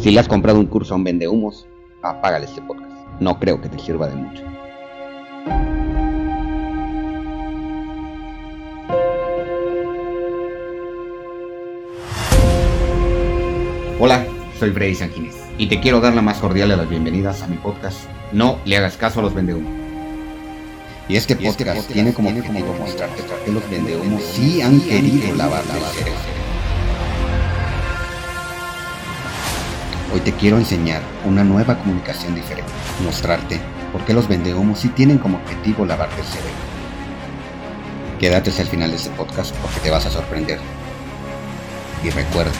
Si le has comprado un curso a un vendehumos, apágale este podcast. No creo que te sirva de mucho. Hola, soy Freddy Sanguínez y te quiero dar la más cordial de las bienvenidas a mi podcast. No le hagas caso a los vendehumos. Y este podcast, tiene como objetivo mostrarte por qué los vendehumos sí han querido lavar la Hoy te quiero enseñar una nueva comunicación diferente, mostrarte por qué los vendehumos sí tienen como objetivo lavarte el cerebro. Quédate hasta el final de este podcast porque te vas a sorprender. Y recuerda,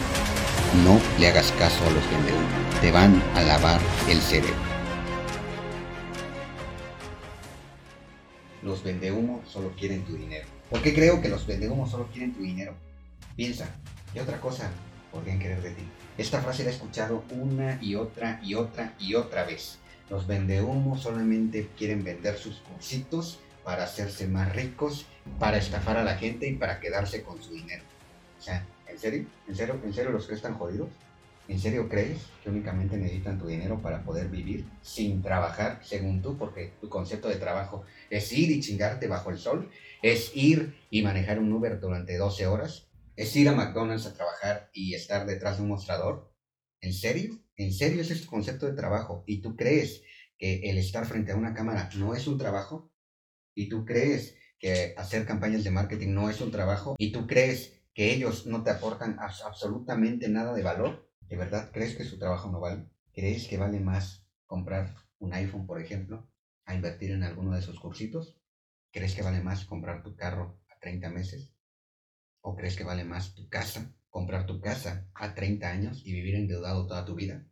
no le hagas caso a los vendehumos, te van a lavar el cerebro. Los vendehumos solo quieren tu dinero. ¿Por qué creo que los vendehumos solo quieren tu dinero? Piensa, ¿qué otra cosa podrían querer de ti? Esta frase la he escuchado una y otra y otra y otra vez. Los vendehumos solamente quieren vender sus cursitos para hacerse más ricos, para estafar a la gente y para quedarse con su dinero. O sea, ¿en serio? ¿En serio, ¿En serio los crees tan jodidos? ¿En serio crees que únicamente necesitan tu dinero para poder vivir sin trabajar, según tú? Porque tu concepto de trabajo es ir y chingarte bajo el sol, es ir y manejar un Uber durante 12 horas, ¿Es ir a McDonald's a trabajar y estar detrás de un mostrador? ¿En serio? ¿En serio ese es tu concepto de trabajo? ¿Y tú crees que el estar frente a una cámara no es un trabajo? ¿Y tú crees que hacer campañas de marketing no es un trabajo? ¿Y tú crees que ellos no te aportan absolutamente nada de valor? ¿De verdad crees que su trabajo no vale? ¿Crees que vale más comprar un iPhone, por ejemplo, a invertir en alguno de esos cursitos? ¿Crees que vale más comprar tu carro a 30 meses? ¿O crees que vale más tu casa, comprar tu casa a 30 años y vivir endeudado toda tu vida?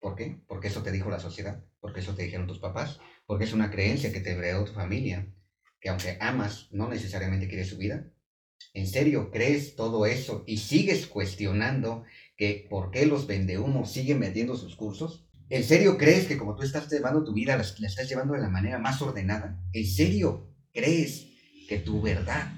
¿Por qué? Porque eso te dijo la sociedad, porque eso te dijeron tus papás, porque es una creencia que te heredó tu familia, que aunque amas, no necesariamente quieres su vida. ¿En serio crees todo eso y sigues cuestionando que por qué los vendehumos siguen vendiendo sus cursos? ¿En serio crees que como tú estás llevando tu vida, la, la estás llevando de la manera más ordenada? ¿En serio crees que tu verdad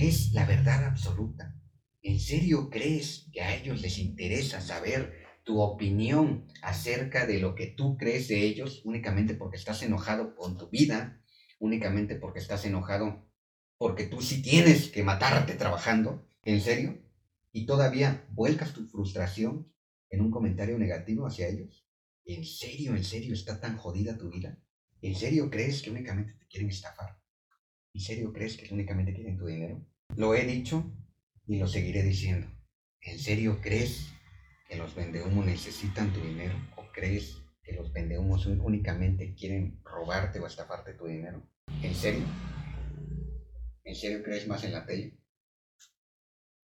es la verdad absoluta. ¿En serio crees que a ellos les interesa saber tu opinión acerca de lo que tú crees de ellos únicamente porque estás enojado con tu vida, únicamente porque estás enojado porque tú sí tienes que matarte trabajando? ¿En serio? ¿Y todavía vuelcas tu frustración en un comentario negativo hacia ellos? ¿En serio, en serio está tan jodida tu vida? ¿En serio crees que únicamente te quieren estafar? ¿En serio crees que únicamente quieren tu dinero? Lo he dicho y lo seguiré diciendo. ¿En serio crees que los vendehumos necesitan tu dinero? ¿O crees que los vendehumos únicamente quieren robarte o estafarte tu dinero? ¿En serio? ¿En serio crees más en la tele?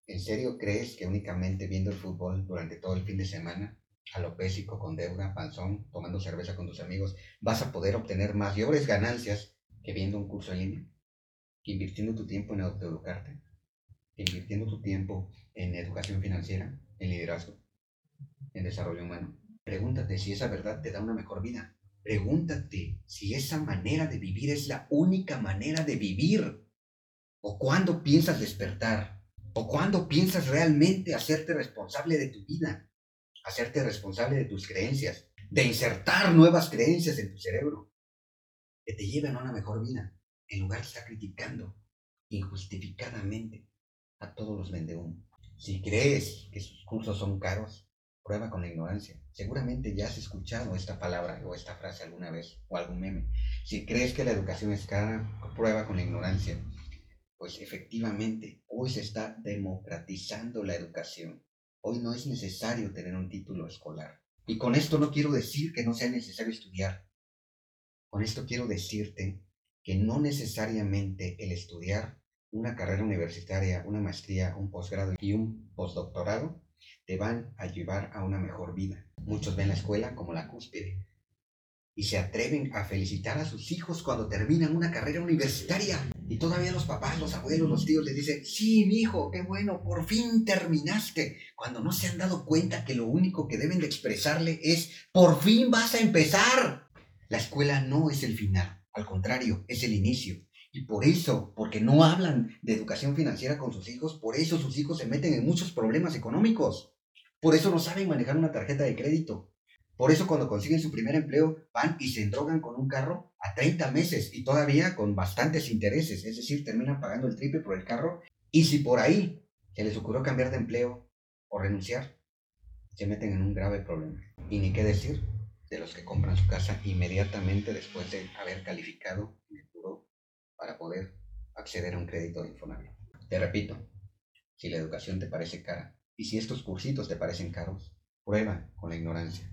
¿En serio crees que únicamente viendo el fútbol durante todo el fin de semana, alopésico, con deuda, panzón, tomando cerveza con tus amigos, vas a poder obtener más mayores ganancias que viendo un curso en línea? Invirtiendo tu tiempo en autoeducarte, invirtiendo tu tiempo en educación financiera, en liderazgo, en desarrollo humano. Pregúntate si esa verdad te da una mejor vida. Pregúntate si esa manera de vivir es la única manera de vivir. ¿O cuándo piensas despertar? ¿O cuándo piensas realmente hacerte responsable de tu vida? Hacerte responsable de tus creencias, de insertar nuevas creencias en tu cerebro que te lleven a una mejor vida en lugar de estar criticando injustificadamente a todos los vendehumos. Si crees que sus cursos son caros, prueba con la ignorancia. Seguramente ya has escuchado esta palabra o esta frase alguna vez o algún meme. Si crees que la educación es cara, prueba con la ignorancia. Pues efectivamente, hoy se está democratizando la educación. Hoy no es necesario tener un título escolar. Y con esto no quiero decir que no sea necesario estudiar. Con esto quiero decirte que no necesariamente el estudiar una carrera universitaria, una maestría, un posgrado y un postdoctorado te van a llevar a una mejor vida. Muchos ven la escuela como la cúspide y se atreven a felicitar a sus hijos cuando terminan una carrera universitaria. Y todavía los papás, los abuelos, los tíos les dicen, sí, mi hijo, qué bueno, por fin terminaste. Cuando no se han dado cuenta que lo único que deben de expresarle es, por fin vas a empezar. La escuela no es el final. Al contrario, es el inicio. Y por eso, porque no hablan de educación financiera con sus hijos, por eso sus hijos se meten en muchos problemas económicos. Por eso no saben manejar una tarjeta de crédito. Por eso cuando consiguen su primer empleo van y se endrogan con un carro a 30 meses y todavía con bastantes intereses. Es decir, terminan pagando el triple por el carro. Y si por ahí se les ocurrió cambiar de empleo o renunciar, se meten en un grave problema. Y ni qué decir de los que compran su casa inmediatamente después de haber calificado el puro para poder acceder a un crédito de Infonavit. Te repito, si la educación te parece cara y si estos cursitos te parecen caros, prueba con la ignorancia.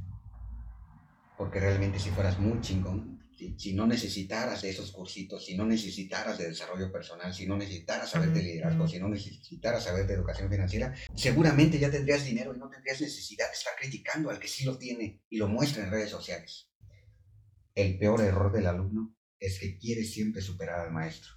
Porque realmente si fueras muy chingón, si, no necesitaras de esos cursitos, si no necesitaras de desarrollo personal, si no necesitaras saber de liderazgo, si no necesitaras saber de educación financiera, seguramente ya tendrías dinero y no tendrías necesidad de estar criticando al que sí lo tiene y lo muestra en redes sociales. El peor error del alumno es que quiere siempre superar al maestro.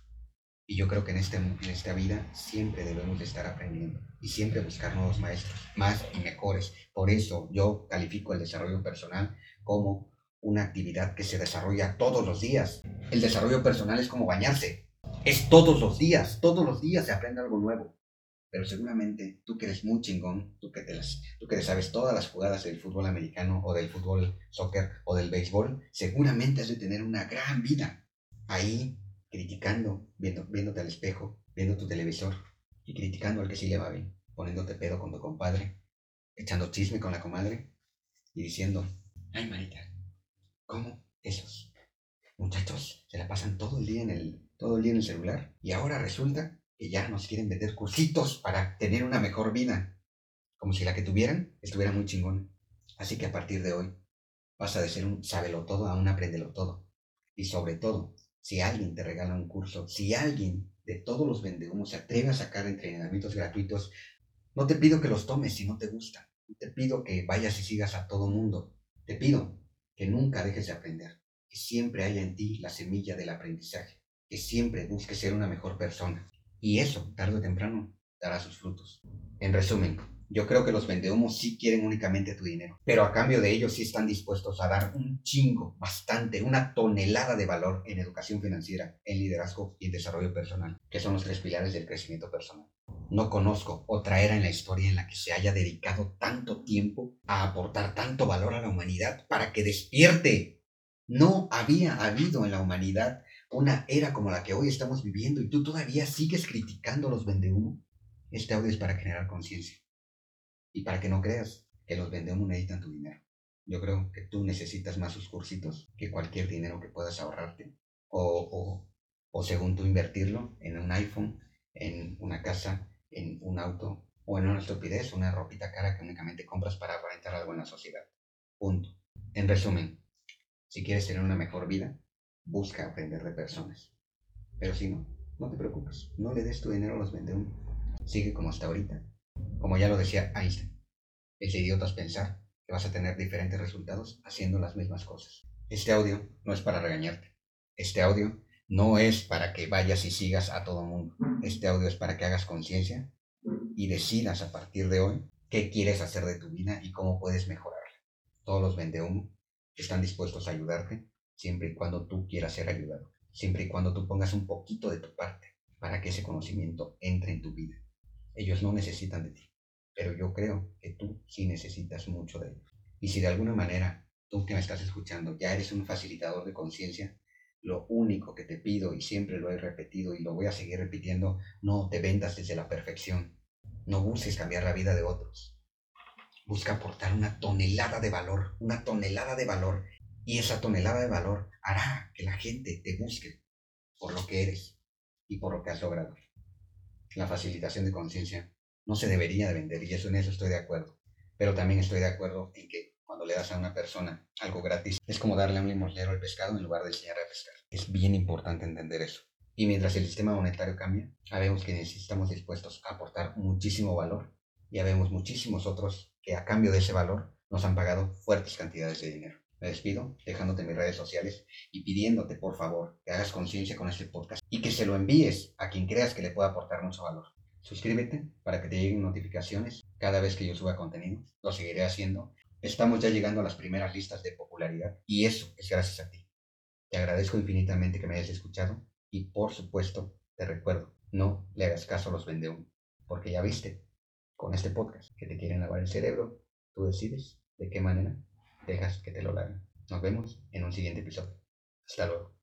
Y yo creo que en, este, en esta vida siempre debemos de estar aprendiendo y siempre buscar nuevos maestros, más y mejores. Por eso yo califico el desarrollo personal como una actividad que se desarrolla todos los días. El desarrollo personal es como bañarse. Es todos los días, todos los días se aprende algo nuevo. Pero seguramente tú que eres muy chingón, tú que, te tú que sabes todas las jugadas del fútbol americano o del fútbol soccer o del béisbol, seguramente has de tener una gran vida ahí criticando, viendo, viéndote al espejo, viendo tu televisor y criticando al que sí le va bien, poniéndote pedo con tu compadre, echando chisme con la comadre y diciendo, ay Marita, ¿Cómo? Esos muchachos se la pasan todo el día en el, todo el día en el celular y ahora resulta que ya nos quieren meter cursitos para tener una mejor vida. Como si la que tuvieran estuviera muy chingón. Así que a partir de hoy pasa de ser un sábelo todo a un apréndelo todo. Y sobre todo, si alguien te regala un curso, si alguien de todos los vendehumos se atreve a sacar entrenamientos gratuitos, no te pido que los tomes si no te gustan. No te pido que vayas y sigas a todo mundo. Te pido que nunca dejes de aprender, que siempre haya en ti la semilla del aprendizaje, que siempre busques ser una mejor persona. Y eso, tarde o temprano, dará sus frutos. En resumen, yo creo que los vendehumos sí quieren únicamente tu dinero, pero a cambio de ello sí están dispuestos a dar un chingo, bastante, una tonelada de valor en educación financiera, en liderazgo y en desarrollo personal, que son los tres pilares del crecimiento personal. No conozco otra era en la historia en la que se haya dedicado tanto tiempo a aportar tanto valor a la humanidad para que despierte. No había habido en la humanidad una era como la que hoy estamos viviendo y tú todavía sigues criticando a los vendehumo. Este audio es para generar conciencia y para que no creas que los vendehumos necesitan tu dinero. Yo creo que tú necesitas más sus cursitos que cualquier dinero que puedas ahorrarte o, o, o según tú invertirlo en un iPhone, en una casa, en un auto o en una estupidez, una ropita cara que únicamente compras para aparentar algo en la sociedad. Punto. En resumen, si quieres tener una mejor vida, busca aprender de personas. Pero si no, no te preocupes, no le des tu dinero a los vendehumos. Sigue como hasta ahorita. Como ya lo decía Einstein, es de idiotas pensar que vas a tener diferentes resultados haciendo las mismas cosas. Este audio no es para regañarte. Este audio no es para que vayas y sigas a todo mundo. Este audio es para que hagas conciencia y decidas a partir de hoy qué quieres hacer de tu vida y cómo puedes mejorarla. Todos los vendehumo están dispuestos a ayudarte siempre y cuando tú quieras ser ayudado. Siempre y cuando tú pongas un poquito de tu parte para que ese conocimiento entre en tu vida. Ellos no necesitan de ti, pero yo creo que tú sí necesitas mucho de ellos. Y si de alguna manera tú que me estás escuchando ya eres un facilitador de conciencia, lo único que te pido, y siempre lo he repetido y lo voy a seguir repitiendo, no te vendas desde la perfección. No busques cambiar la vida de otros. Busca aportar una tonelada de valor, una tonelada de valor. Y esa tonelada de valor hará que la gente te busque por lo que eres y por lo que has logrado. La facilitación de conciencia no se debería de vender y eso en eso estoy de acuerdo. Pero también estoy de acuerdo en que cuando le das a una persona algo gratis, es como darle a un limosnero el pescado en lugar de enseñar a pescar. Es bien importante entender eso. Y mientras el sistema monetario cambia, sabemos que estamos dispuestos a aportar muchísimo valor y habemos muchísimos otros que a cambio de ese valor nos han pagado fuertes cantidades de dinero. Me despido dejándote mis redes sociales y pidiéndote por favor que hagas conciencia con este podcast y que se lo envíes a quien creas que le pueda aportar mucho valor. Suscríbete para que te lleguen notificaciones cada vez que yo suba contenido. Lo seguiré haciendo Estamos ya llegando a las primeras listas de popularidad y eso es gracias a ti. Te agradezco infinitamente que me hayas escuchado y por supuesto te recuerdo, no le hagas caso a los vendehumos, porque ya viste, con este podcast que te quieren lavar el cerebro. Tú decides de qué manera dejas que te lo laven. Nos vemos en un siguiente episodio. Hasta luego.